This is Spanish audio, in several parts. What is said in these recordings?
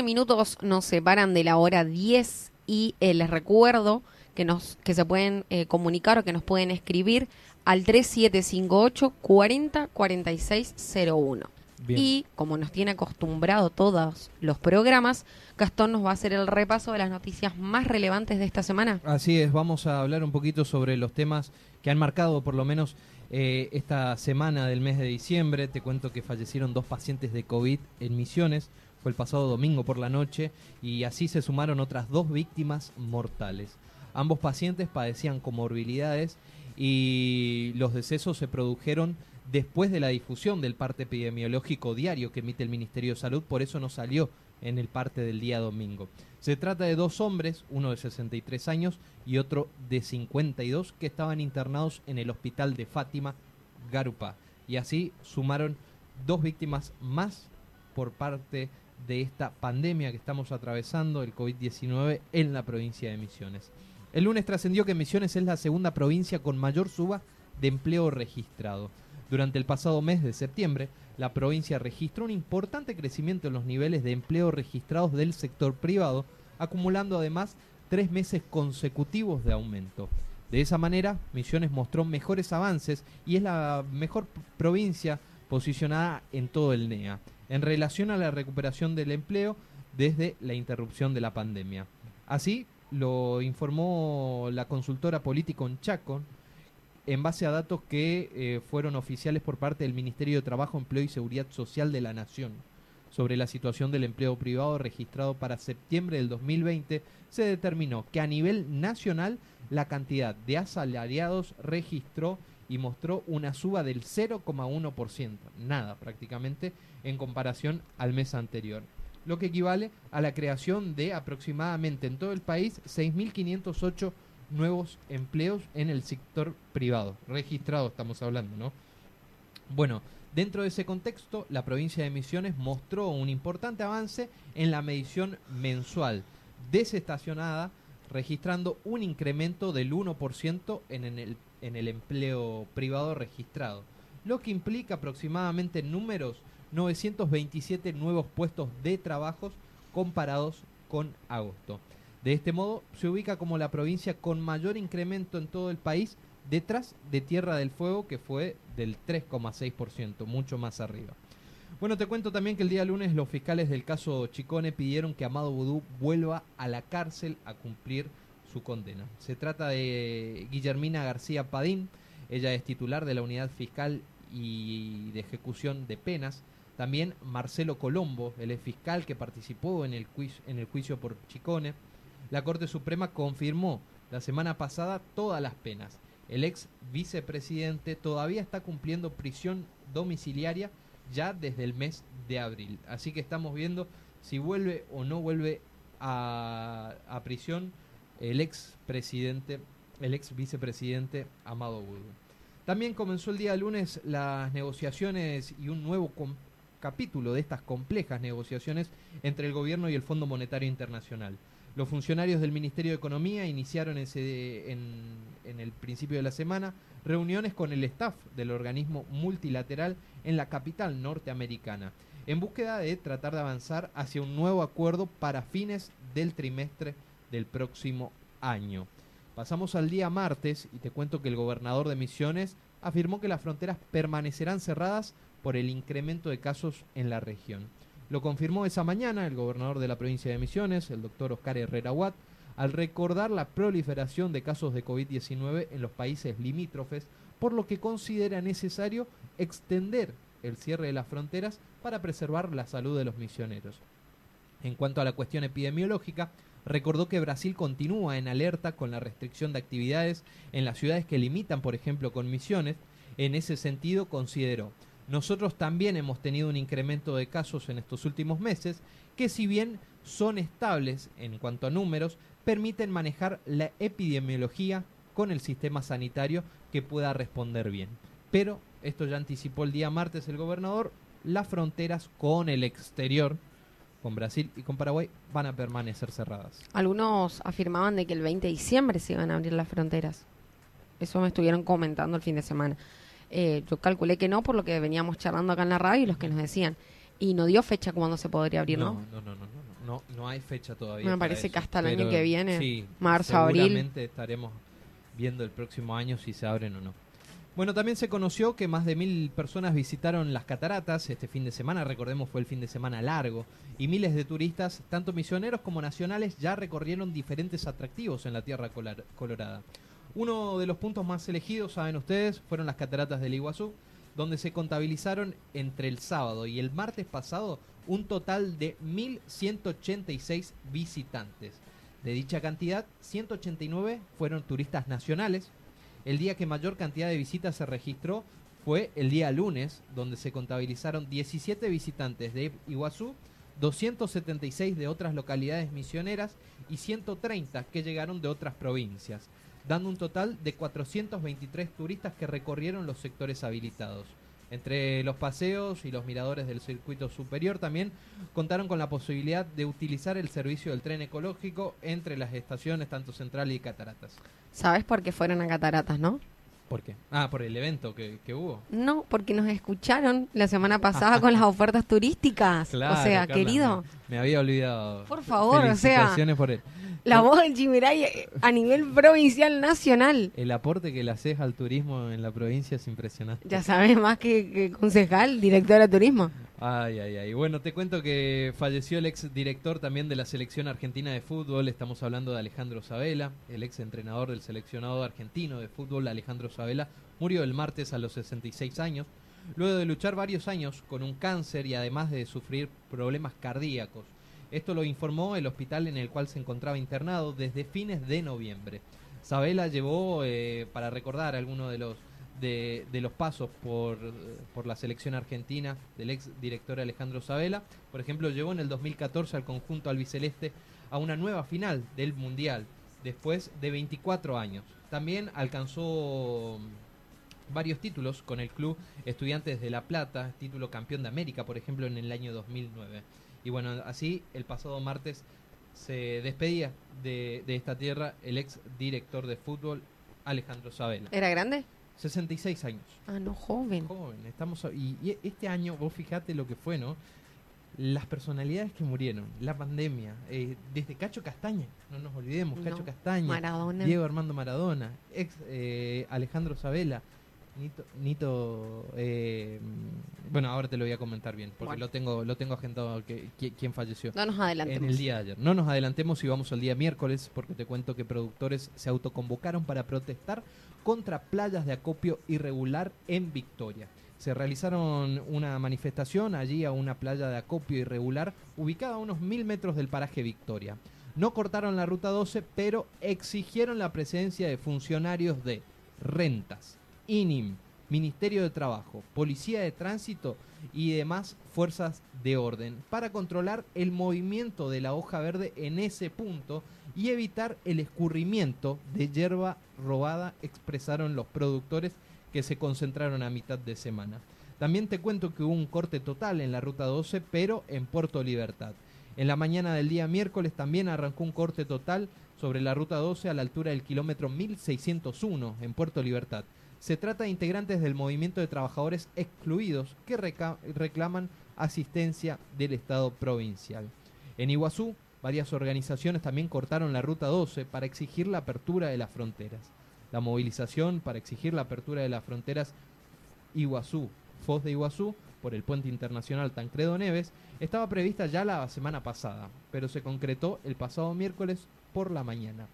minutos nos separan de la hora 10 y eh, les recuerdo que, nos, que se pueden eh, comunicar o que nos pueden escribir al 3758 40 Y como nos tiene acostumbrado todos los programas, Gastón nos va a hacer el repaso de las noticias más relevantes de esta semana. Así es, vamos a hablar un poquito sobre los temas que han marcado por lo menos eh, esta semana del mes de diciembre. Te cuento que fallecieron dos pacientes de COVID en Misiones fue el pasado domingo por la noche y así se sumaron otras dos víctimas mortales. Ambos pacientes padecían comorbilidades y los decesos se produjeron después de la difusión del parte epidemiológico diario que emite el Ministerio de Salud, por eso no salió en el parte del día domingo. Se trata de dos hombres, uno de 63 años y otro de 52, que estaban internados en el hospital de Fátima, Garupa. Y así sumaron dos víctimas más por parte de esta pandemia que estamos atravesando, el COVID-19, en la provincia de Misiones. El lunes trascendió que Misiones es la segunda provincia con mayor suba de empleo registrado. Durante el pasado mes de septiembre, la provincia registró un importante crecimiento en los niveles de empleo registrados del sector privado, acumulando además tres meses consecutivos de aumento. De esa manera, Misiones mostró mejores avances y es la mejor provincia posicionada en todo el NEA en relación a la recuperación del empleo desde la interrupción de la pandemia. Así lo informó la consultora política Chaco en base a datos que eh, fueron oficiales por parte del Ministerio de Trabajo, Empleo y Seguridad Social de la Nación. Sobre la situación del empleo privado registrado para septiembre del 2020, se determinó que a nivel nacional la cantidad de asalariados registró y mostró una suba del 0,1%, nada prácticamente, en comparación al mes anterior, lo que equivale a la creación de aproximadamente en todo el país 6.508 nuevos empleos en el sector privado, registrado estamos hablando, ¿no? Bueno, dentro de ese contexto, la provincia de Misiones mostró un importante avance en la medición mensual desestacionada, registrando un incremento del 1% en el en el empleo privado registrado, lo que implica aproximadamente en números 927 nuevos puestos de trabajos comparados con agosto. De este modo, se ubica como la provincia con mayor incremento en todo el país, detrás de Tierra del Fuego, que fue del 3,6%, mucho más arriba. Bueno, te cuento también que el día lunes los fiscales del caso Chicone pidieron que Amado Vudú vuelva a la cárcel a cumplir su condena. Se trata de Guillermina García Padín, ella es titular de la Unidad Fiscal y de Ejecución de Penas. También Marcelo Colombo, el fiscal que participó en el, juicio, en el juicio por Chicone. La Corte Suprema confirmó la semana pasada todas las penas. El ex vicepresidente todavía está cumpliendo prisión domiciliaria ya desde el mes de abril. Así que estamos viendo si vuelve o no vuelve a, a prisión el ex presidente, el ex vicepresidente Amado Wood. También comenzó el día lunes las negociaciones y un nuevo capítulo de estas complejas negociaciones entre el gobierno y el Fondo Monetario Internacional. Los funcionarios del Ministerio de Economía iniciaron ese, en, en el principio de la semana reuniones con el staff del organismo multilateral en la capital norteamericana. en búsqueda de tratar de avanzar hacia un nuevo acuerdo para fines del trimestre del próximo año. Pasamos al día martes y te cuento que el gobernador de Misiones afirmó que las fronteras permanecerán cerradas por el incremento de casos en la región. Lo confirmó esa mañana el gobernador de la provincia de Misiones, el doctor Oscar Herrera Watt, al recordar la proliferación de casos de COVID-19 en los países limítrofes, por lo que considera necesario extender el cierre de las fronteras para preservar la salud de los misioneros. En cuanto a la cuestión epidemiológica, recordó que Brasil continúa en alerta con la restricción de actividades en las ciudades que limitan, por ejemplo, con misiones. En ese sentido, consideró, nosotros también hemos tenido un incremento de casos en estos últimos meses que si bien son estables en cuanto a números, permiten manejar la epidemiología con el sistema sanitario que pueda responder bien. Pero, esto ya anticipó el día martes el gobernador, las fronteras con el exterior con Brasil y con Paraguay van a permanecer cerradas. Algunos afirmaban de que el 20 de diciembre se iban a abrir las fronteras. Eso me estuvieron comentando el fin de semana. Eh, yo calculé que no, por lo que veníamos charlando acá en la radio y los que nos decían. Y no dio fecha cuando se podría abrir, ¿no? No, no, no, no, no, no, hay fecha todavía. Me parece que hasta el año que viene, sí, marzo, abril. Seguramente estaremos viendo el próximo año si se abren o no. Bueno, también se conoció que más de mil personas visitaron las cataratas este fin de semana, recordemos fue el fin de semana largo, y miles de turistas, tanto misioneros como nacionales, ya recorrieron diferentes atractivos en la Tierra Colorada. Uno de los puntos más elegidos, saben ustedes, fueron las cataratas del Iguazú, donde se contabilizaron entre el sábado y el martes pasado un total de 1.186 visitantes. De dicha cantidad, 189 fueron turistas nacionales, el día que mayor cantidad de visitas se registró fue el día lunes, donde se contabilizaron 17 visitantes de Iguazú, 276 de otras localidades misioneras y 130 que llegaron de otras provincias, dando un total de 423 turistas que recorrieron los sectores habilitados. Entre los paseos y los miradores del circuito superior también contaron con la posibilidad de utilizar el servicio del tren ecológico entre las estaciones tanto central y cataratas. ¿Sabes por qué fueron a cataratas, no? ¿Por qué? Ah, por el evento que, hubo. No, porque nos escucharon la semana pasada con las ofertas turísticas. o sea, querido. Me, había olvidado. Por favor, o sea. por él. La voz del Chimiray eh, a nivel provincial nacional. El aporte que le haces al turismo en la provincia es impresionante. Ya sabes, más que, concejal, director de turismo. Ay, ay, ay. Bueno, te cuento que falleció el ex director también de la selección argentina de fútbol. Estamos hablando de Alejandro Sabela, el ex entrenador del seleccionado argentino de fútbol, Alejandro Sabela. Murió el martes a los 66 años, luego de luchar varios años con un cáncer y además de sufrir problemas cardíacos. Esto lo informó el hospital en el cual se encontraba internado desde fines de noviembre. Sabela llevó, eh, para recordar algunos de los, de, los pasos por, por, la selección argentina del ex director Alejandro Sabela, por ejemplo, llevó en el 2014 al conjunto albiceleste a una nueva final del Mundial, después de 24 años. También alcanzó varios títulos con el club Estudiantes de La Plata, título campeón de América, por ejemplo, en el año 2009. Y bueno, así el pasado martes se despedía de, esta tierra el ex director de fútbol Alejandro Sabela. ¿Era grande? 66 años. Ah, no, joven. Joven, estamos y, este año, vos fijate lo que fue, ¿no? Las personalidades que murieron, la pandemia, eh, desde Cacho Castaña, no nos olvidemos, Cacho Castaña, Maradona. Diego Armando Maradona, ex eh, Alejandro Sabela, Nito, Nito eh, bueno, ahora te lo voy a comentar bien, porque lo tengo lo tengo agendado que, quién falleció. No nos adelantemos. En el día de ayer. No nos adelantemos y vamos al día miércoles, porque te cuento que productores se autoconvocaron para protestar contra playas de acopio irregular en Victoria. Se realizaron una manifestación allí a una playa de acopio irregular ubicada a unos mil metros del paraje Victoria. No cortaron la ruta 12, pero exigieron la presencia de funcionarios de rentas, INIM, Ministerio de Trabajo, Policía de Tránsito y demás fuerzas de orden para controlar el movimiento de la hoja verde en ese punto y evitar el escurrimiento de hierba robada, expresaron los productores que se concentraron a mitad de semana. También te cuento que hubo un corte total en la ruta 12, pero en Puerto Libertad. En la mañana del día miércoles también arrancó un corte total sobre la ruta 12 a la altura del kilómetro 1601 en Puerto Libertad. Se trata de integrantes del movimiento de trabajadores excluidos que reclaman asistencia del Estado provincial. En Iguazú, varias organizaciones también cortaron la Ruta 12 para exigir la apertura de las fronteras. La movilización para exigir la apertura de las fronteras Iguazú, Foz de Iguazú, por el puente internacional Tancredo Neves, estaba prevista ya la semana pasada, pero se concretó el pasado miércoles por la mañana.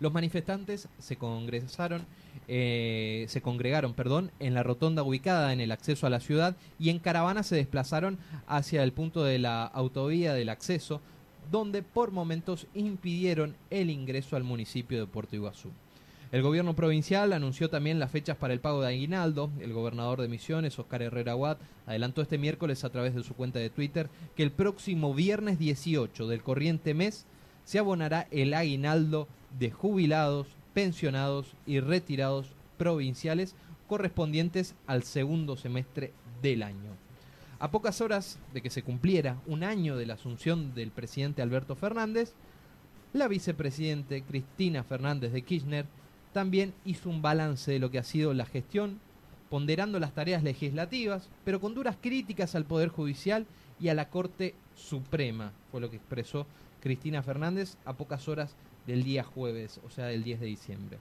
Los manifestantes se congresaron, eh, se congregaron, perdón, en la rotonda ubicada en el acceso a la ciudad y en caravana se desplazaron hacia el punto de la autovía del acceso, donde por momentos impidieron el ingreso al municipio de Puerto Iguazú. El gobierno provincial anunció también las fechas para el pago de aguinaldo. El gobernador de Misiones, Oscar Herrera Watt, adelantó este miércoles a través de su cuenta de Twitter que el próximo viernes 18 del corriente mes se abonará el aguinaldo de jubilados, pensionados y retirados provinciales correspondientes al segundo semestre del año. A pocas horas de que se cumpliera un año de la asunción del presidente Alberto Fernández, la vicepresidente Cristina Fernández de Kirchner también hizo un balance de lo que ha sido la gestión, ponderando las tareas legislativas, pero con duras críticas al Poder Judicial y a la Corte Suprema, fue lo que expresó Cristina Fernández a pocas horas del día jueves, o sea, del 10 de diciembre.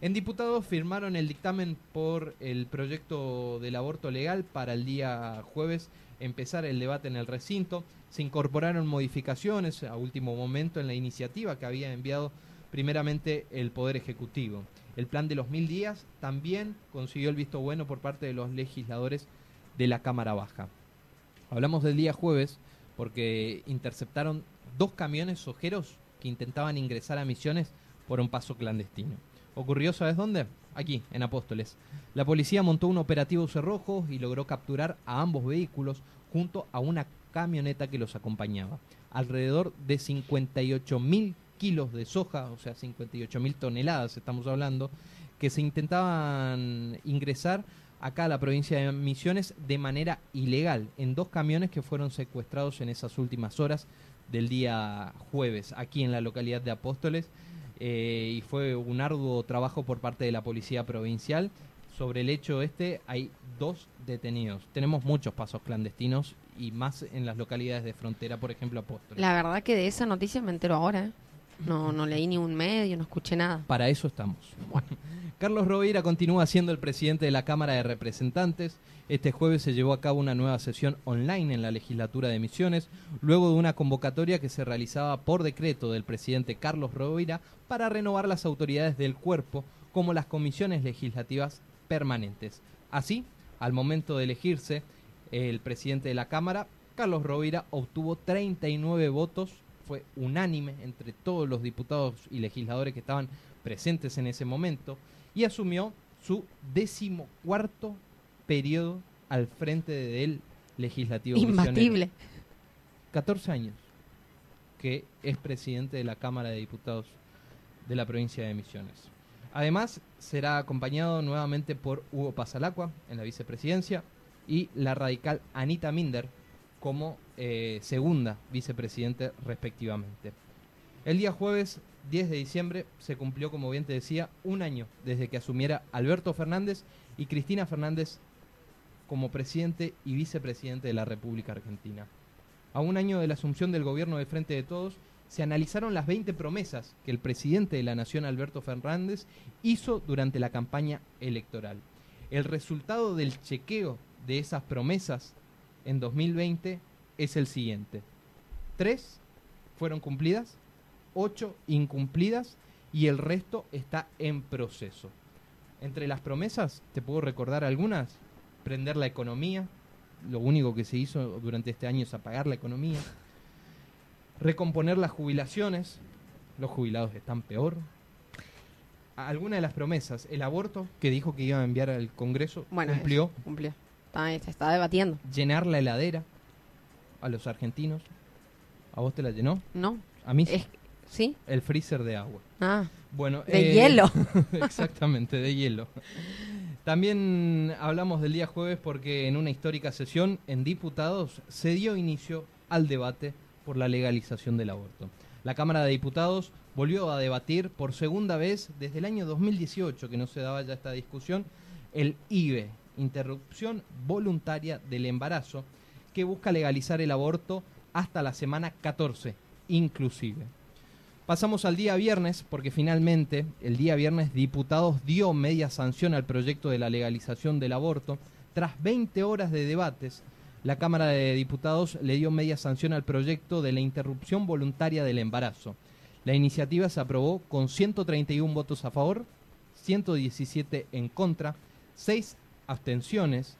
En diputados firmaron el dictamen por el proyecto del aborto legal para el día jueves empezar el debate en el recinto. Se incorporaron modificaciones a último momento en la iniciativa que había enviado primeramente el Poder Ejecutivo. El plan de los mil días también consiguió el visto bueno por parte de los legisladores de la Cámara Baja. Hablamos del día jueves porque interceptaron dos camiones ojeros que intentaban ingresar a Misiones por un paso clandestino. ¿Ocurrió, sabes dónde? Aquí, en Apóstoles. La policía montó un operativo cerrojo y logró capturar a ambos vehículos junto a una camioneta que los acompañaba. Alrededor de 58 mil kilos de soja, o sea, 58 mil toneladas estamos hablando, que se intentaban ingresar acá a la provincia de Misiones de manera ilegal en dos camiones que fueron secuestrados en esas últimas horas del día jueves aquí en la localidad de Apóstoles eh, y fue un arduo trabajo por parte de la policía provincial. Sobre el hecho este hay dos detenidos. Tenemos muchos pasos clandestinos y más en las localidades de frontera, por ejemplo Apóstoles. La verdad que de esa noticia me entero ahora. No, no leí ni un medio, no escuché nada. Para eso estamos. Carlos Rovira continúa siendo el presidente de la Cámara de Representantes. Este jueves se llevó a cabo una nueva sesión online en la legislatura de Misiones, luego de una convocatoria que se realizaba por decreto del presidente Carlos Rovira para renovar las autoridades del cuerpo como las comisiones legislativas permanentes. Así, al momento de elegirse el presidente de la Cámara, Carlos Rovira obtuvo 39 votos fue unánime entre todos los diputados y legisladores que estaban presentes en ese momento y asumió su decimocuarto periodo al frente del legislativo. Imbatible. 14 años que es presidente de la Cámara de Diputados de la provincia de Misiones. Además, será acompañado nuevamente por Hugo Pasalacua en la vicepresidencia y la radical Anita Minder como eh, segunda vicepresidente respectivamente. El día jueves 10 de diciembre se cumplió, como bien te decía, un año desde que asumiera Alberto Fernández y Cristina Fernández como presidente y vicepresidente de la República Argentina. A un año de la asunción del gobierno de Frente de Todos, se analizaron las 20 promesas que el presidente de la Nación, Alberto Fernández, hizo durante la campaña electoral. El resultado del chequeo de esas promesas en 2020 es el siguiente. Tres fueron cumplidas, ocho incumplidas y el resto está en proceso. Entre las promesas, te puedo recordar algunas, prender la economía, lo único que se hizo durante este año es apagar la economía, recomponer las jubilaciones, los jubilados están peor. Alguna de las promesas, el aborto, que dijo que iba a enviar al Congreso, cumplió. cumplió. Está, se está debatiendo. Llenar la heladera a los argentinos. ¿A vos te la llenó? No. A mí sí. ¿Sí? El freezer de agua. Ah. Bueno, de eh, hielo. exactamente, de hielo. También hablamos del día jueves porque en una histórica sesión en diputados se dio inicio al debate por la legalización del aborto. La Cámara de Diputados volvió a debatir por segunda vez desde el año 2018 que no se daba ya esta discusión el IBE, interrupción voluntaria del embarazo, que busca legalizar el aborto hasta la semana 14, inclusive. Pasamos al día viernes, porque finalmente el día viernes diputados dio media sanción al proyecto de la legalización del aborto. Tras 20 horas de debates, la Cámara de Diputados le dio media sanción al proyecto de la interrupción voluntaria del embarazo. La iniciativa se aprobó con 131 votos a favor, 117 en contra, 6 abstenciones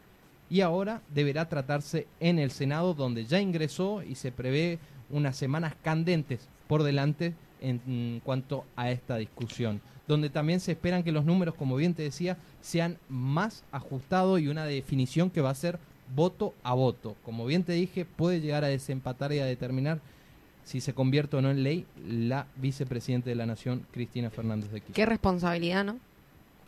y ahora deberá tratarse en el Senado donde ya ingresó y se prevé unas semanas candentes por delante en cuanto a esta discusión, donde también se esperan que los números, como bien te decía, sean más ajustados y una definición que va a ser voto a voto. Como bien te dije, puede llegar a desempatar y a determinar si se convierte o no en ley la vicepresidenta de la Nación, Cristina Fernández de Kirchner. Qué responsabilidad, ¿no?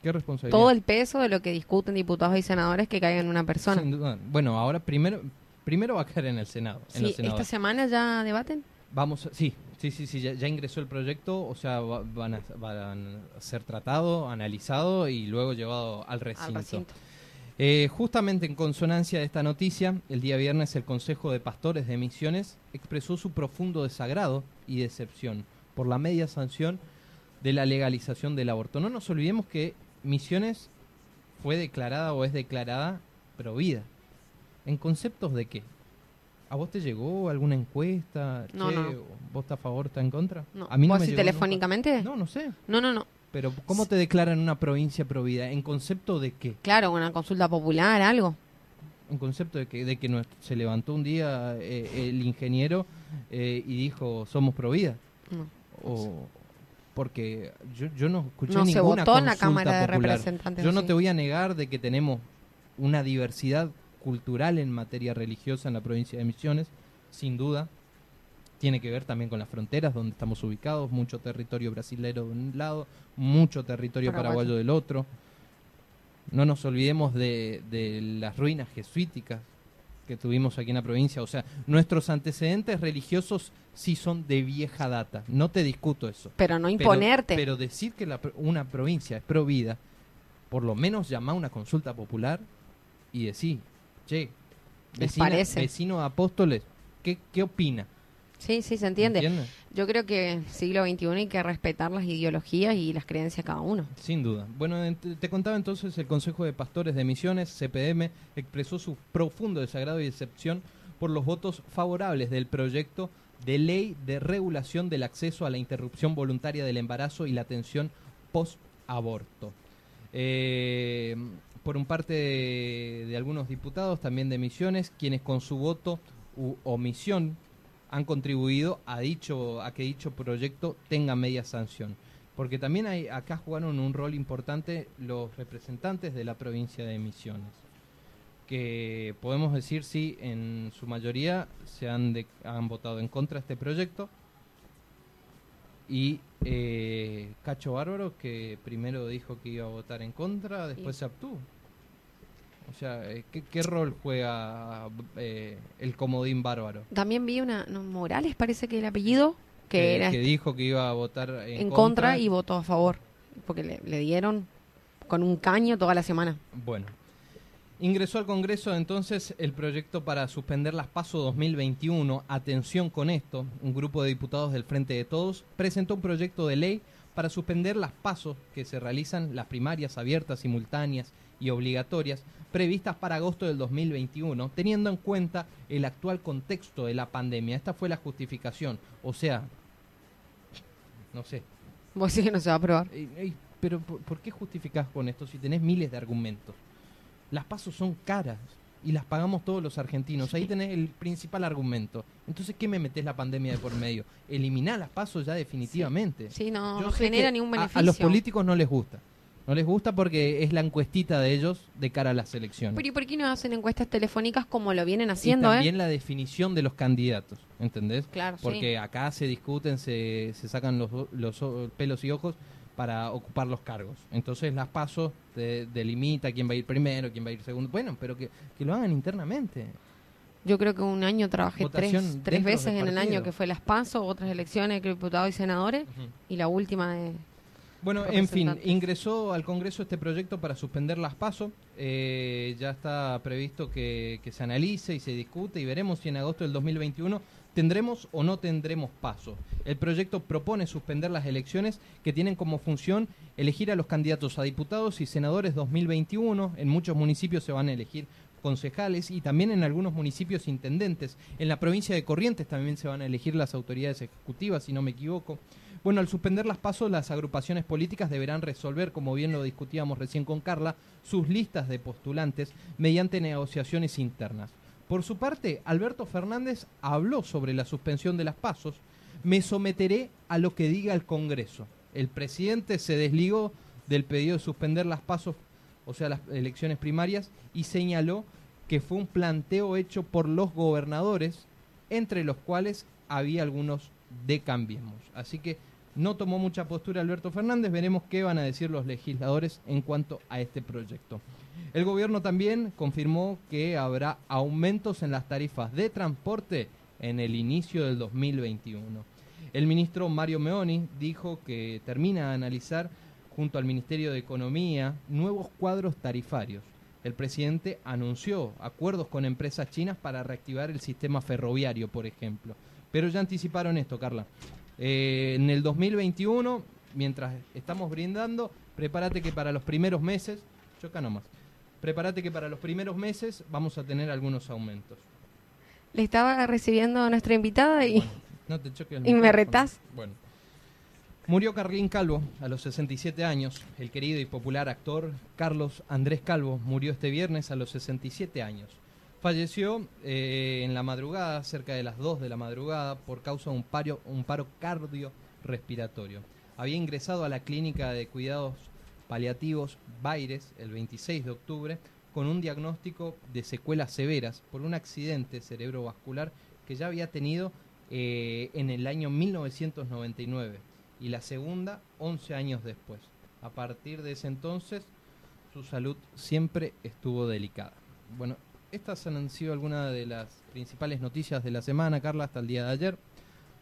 Qué responsabilidad. Todo el peso de lo que discuten diputados y senadores que caiga en una persona. Sin duda. Bueno, ahora primero, primero va a caer en el Senado. en Sí, esta semana ya debaten. Vamos, sí, sí, sí, sí, ya, ya ingresó el proyecto, o sea, va- van, a, van a ser tratado, analizado y luego llevado al Al recinto. recinto. Eh, justamente en consonancia de esta noticia, el día viernes el Consejo de Pastores de Misiones expresó su profundo desagrado y decepción por la media sanción de la legalización del aborto. No nos olvidemos que Misiones fue declarada o es declarada provida. ¿En conceptos de qué? ¿A vos te llegó alguna encuesta? No, Che, no. ¿Vos estás a favor, estás en contra? No. A mí no ¿Vos me nunca. telefónicamente? No, no sé. No, no, no. Pero ¿cómo te declaran una provincia provida? ¿En concepto de qué? Claro, una consulta popular, algo. un concepto de que, de que se levantó un día eh, el ingeniero eh, y dijo somos pro vida No. o porque yo, yo no escuché No se ninguna votó en la Cámara de popular. Representantes, yo no sí. te voy a negar de que tenemos una diversidad cultural en materia religiosa en la provincia de Misiones sin duda tiene que ver también con las fronteras donde estamos ubicados mucho territorio brasilero de un lado mucho territorio Paraguayo. paraguayo del otro no nos olvidemos de, de las ruinas jesuíticas que tuvimos aquí en la provincia. O sea, nuestros antecedentes religiosos sí son de vieja data. No te discuto eso. Pero no imponerte. Pero, decir que la una provincia es provida, por lo menos llamar a una consulta popular y decir, che, vecino de Apóstoles, ¿qué, qué opina? Sí, sí, se entiende. ¿Entiende? Yo creo que siglo XXI hay que respetar las ideologías y las creencias de cada uno. Sin duda. Bueno, en- te te contaba entonces el Consejo de Pastores de Misiones, CPM, expresó su profundo desagrado y decepción por los votos favorables del proyecto de ley de regulación del acceso a la interrupción voluntaria del embarazo y la atención post-aborto. Eh, por un parte de, de algunos diputados, también de Misiones, quienes con su voto u omisión han contribuido a dicho a que dicho proyecto tenga media sanción porque también hay acá jugaron un rol importante los representantes de la provincia de Misiones que podemos decir sí en su mayoría se han de- han votado en contra de este proyecto y eh, Cacho Bárbaro que primero dijo que iba a votar en contra después Sí. se abstuvo o sea eh, ¿qué, qué rol juega eh, el comodín bárbaro También vi una, no, Morales parece que el apellido, que, que, era que dijo que iba a votar en, en contra y votó a favor, porque le, le dieron con un caño toda la semana. Bueno. Ingresó al Congreso entonces el proyecto para suspender las PASO 2021. Atención con esto, un grupo de diputados del Frente de Todos presentó un proyecto de ley para suspender las PASO que se realizan las primarias abiertas, simultáneas y obligatorias previstas para agosto del 2021, teniendo en cuenta el actual contexto de la pandemia. Esta fue la justificación. O sea, no sé, Vos sí que no se va a aprobar. Ey, ey, pero ¿por, por qué justificás con esto si tenés miles de argumentos? Las pasos son caras y las pagamos todos los argentinos. Ahí tenés el principal argumento. Entonces, ¿qué me metés la pandemia de por medio? Eliminar las pasos ya definitivamente. Sí, no, Yo no genera ningún a- beneficio. A, los políticos no les gusta. No les gusta porque es la encuestita de ellos de cara a las elecciones. Pero ¿y por qué no hacen encuestas telefónicas como lo vienen y haciendo, también eh? la definición de los candidatos, ¿entendés? Claro, Porque sí. acá se discuten, se, se sacan los, los pelos y ojos para ocupar los cargos. Entonces las pasos te delimita quién va a ir primero, quién va a ir segundo. Bueno, pero que, que lo hagan internamente. Yo creo que un año trabajé Votación tres, tres veces en el año que fue las PASO, otras elecciones, que diputados y senadores, y la última de... Bueno, en fin, ingresó al Congreso este proyecto para suspender las pasos. ya está previsto que, que se analice y se discute y veremos si en agosto del 2021 tendremos o no tendremos paso. El proyecto propone suspender las elecciones que tienen como función elegir a los candidatos a diputados y senadores 2021. En muchos municipios se van a elegir concejales y también en algunos municipios intendentes. En la provincia de Corrientes también se van a elegir las autoridades ejecutivas, si no me equivoco. Bueno, al suspender las pasos, las agrupaciones políticas deberán resolver, como bien lo discutíamos recién con Carla, sus listas de postulantes mediante negociaciones internas. Por su parte, Alberto Fernández habló sobre la suspensión de las pasos. Me someteré a lo que diga el Congreso. El presidente se desligó del pedido de suspender las pasos, o sea, las elecciones primarias, y señaló que fue un planteo hecho por los gobernadores, entre los cuales había algunos de Cambiemos. Así que no tomó mucha postura Alberto Fernández, veremos qué van a decir los legisladores en cuanto a este proyecto. El gobierno también confirmó que habrá aumentos en las tarifas de transporte en el inicio del 2021. El ministro Mario Meoni dijo que termina de analizar junto al Ministerio de Economía nuevos cuadros tarifarios. El presidente anunció acuerdos con empresas chinas para reactivar el sistema ferroviario, por ejemplo. Pero ya anticiparon esto, Carla. Eh, en el 2021, mientras estamos brindando, prepárate que para los primeros meses, choca nomás, prepárate que para los primeros meses vamos a tener algunos aumentos. Le estaba recibiendo a nuestra invitada y Bueno, no te choques el y me retás. Bueno. Murió Carlín Calvo a los 67 años. El querido y popular actor Carlos Andrés Calvo murió este viernes a los 67 años. Falleció eh, en la madrugada, cerca de las 2 de la madrugada, por causa de un paro, un paro cardiorrespiratorio. Había ingresado a la clínica de cuidados paliativos Baires el 26 de octubre con un diagnóstico de secuelas severas por un accidente cerebrovascular que ya había tenido eh, en el año 1999 y la segunda 11 años después. A partir de ese entonces su salud siempre estuvo delicada. Bueno, estas han sido algunas de las principales noticias de la semana, Carla, hasta el día de ayer.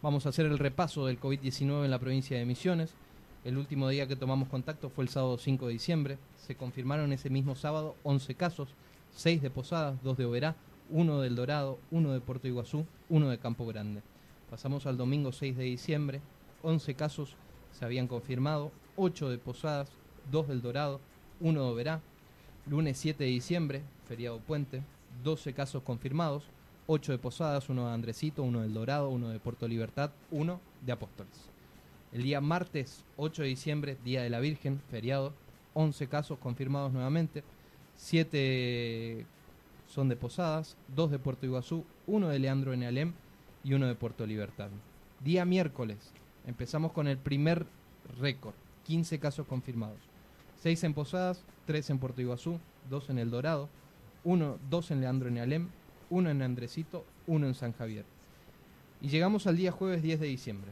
Vamos a hacer el repaso del COVID-19 en la provincia de Misiones. El último día que tomamos contacto fue el sábado 5 de diciembre. Se confirmaron ese mismo sábado 11 casos, 6 de Posadas, 2 de Oberá, 1 del Dorado, 1 de Puerto Iguazú, 1 de Campo Grande. Pasamos al domingo 6 de diciembre, 11 casos se habían confirmado, 8 de Posadas, 2 del Dorado, 1 de Oberá. Lunes 7 de diciembre, feriado puente, 12 casos confirmados, 8 de Posadas, 1 de Andresito, 1 del Dorado, 1 de Puerto Libertad, 1 de Apóstoles. El día martes 8 de diciembre, Día de la Virgen, feriado, 11 casos confirmados nuevamente, 7 son de Posadas, 2 de Puerto Iguazú, 1 de Leandro en Alem y 1 de Puerto Libertad. Día miércoles, empezamos con el primer récord, 15 casos confirmados. 6 en Posadas, 3 en Puerto Iguazú, 2 en El Dorado, 1, 2 en Leandro en Alem, 1 en Andresito, 1 en San Javier. Y llegamos al día jueves 10 de diciembre,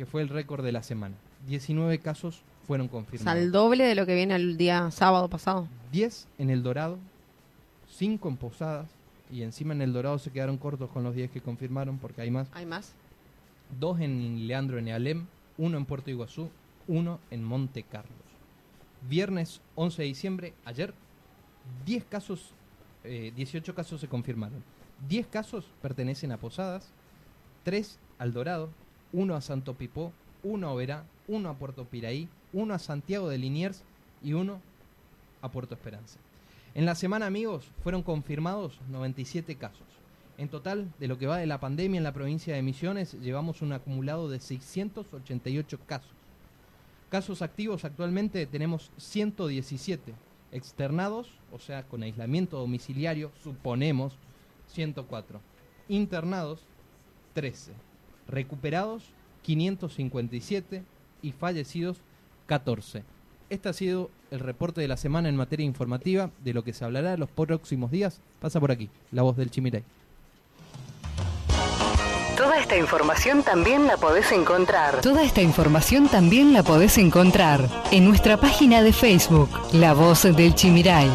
que fue el récord de la semana. 19 casos fueron O sea, confirmados. el doble de lo que viene el día sábado pasado. 10 en El Dorado, 5 en Posadas, y encima en El Dorado se quedaron cortos con los 10 que confirmaron porque hay más. ¿Hay más? 2 en Leandro en Alem, 1 en Puerto Iguazú, 1 en Monte Carlos. Viernes 11 de diciembre, ayer, 10 casos, eh, 18 casos se confirmaron. 10 casos pertenecen a Posadas, 3 al Dorado, 1 a Santo Pipó, 1 a Oberá, 1 a Puerto Piraí, 1 a Santiago de Liniers y 1 a Puerto Esperanza. En la semana, amigos, fueron confirmados 97 casos. En total, de lo que va de la pandemia en la provincia de Misiones, llevamos un acumulado de 688 casos. Casos activos actualmente tenemos 117. Externados, o sea, con aislamiento domiciliario, suponemos 104. Internados, 13. Recuperados, 557. Y fallecidos, 14. Este ha sido el reporte de la semana en materia informativa de lo que se hablará los próximos días. Pasa por aquí, la voz del Chimiray. Toda esta información también la podés encontrar. Toda esta información también la podés encontrar en nuestra página de Facebook, La Voz del Chimiray.